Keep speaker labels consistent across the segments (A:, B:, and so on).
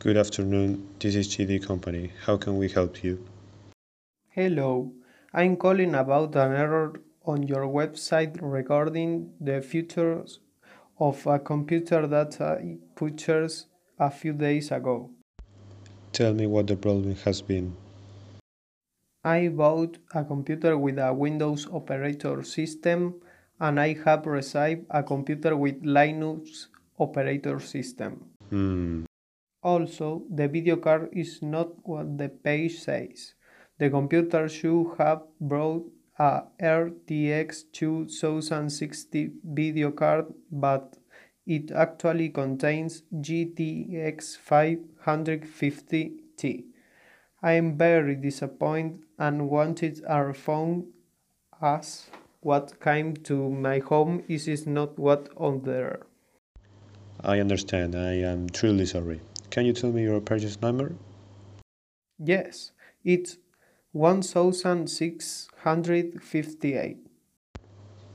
A: Good afternoon, this is GD Company. How can we help you?
B: Hello, I'm calling about an error on your website regarding the features of a computer that I purchased a few days ago.
A: Tell me what the problem has been.
B: I bought a computer with a Windows operator system and I have received a computer with Linux operator system.
A: Hmm,
B: Also, the video card is not what the page says. The computer should have brought a RTX 2060 video card, but it actually contains GTX 550 I am very disappointed and wanted a phone as what came to my home is not what on there.
A: I understand. I am truly sorry. Can you tell me your purchase number?
B: Yes, it's 1658.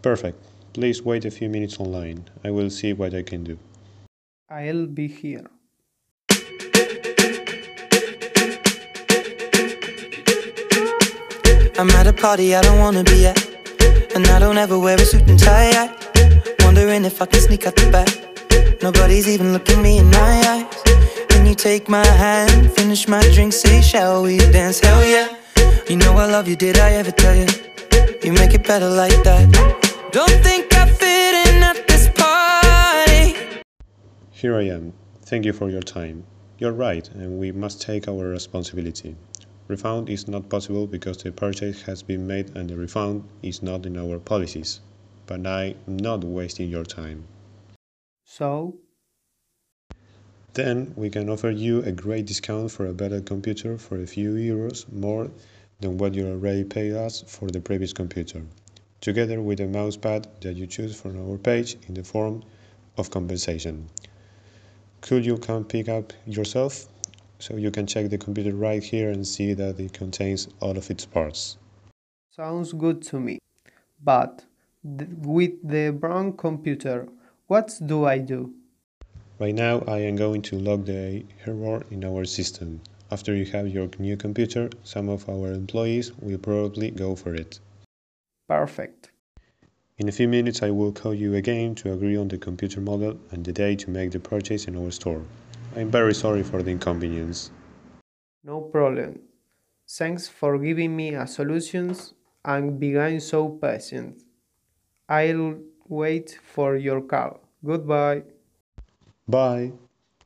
A: Perfect. Please wait a few minutes online. I will see what I can do.
B: I'll be here.
C: I'm at a party I don't wanna be at. And I don't ever wear a suit and tie. I wondering if I can sneak out the back. Nobody's even looking me in my eyes. Can take my hand, finish my drink, say, shall we dance? Hell yeah. You know I love you, did I ever tell you? You make it better like that. Don't think I fit in at this party.
A: Here I am. Thank you for your time. You're right, and we must take our responsibility. Refund is not possible because the purchase has been made and the refund is not in our policies. But I am not wasting your time.
B: So,
A: Then we can offer you a great discount for a better computer for a few euros more than what you already paid us for the previous computer, together with a mousepad that you choose from our page in the form of compensation. Could you come pick up yourself? So you can check the computer right here and see that it contains all of its parts.
B: sounds good to me. But th- with the brown computer, what do I do?
A: Right now I am going to log the error in our system. After you have your new computer, some of our employees will probably go for it.
B: Perfect.
A: In a few minutes I will call you again to agree on the computer model and the day to make the purchase in our store. I'm very sorry for the inconvenience.
B: No problem. Thanks for giving me a solutions and being so patient. I'll wait for your call. Goodbye.
A: Bye!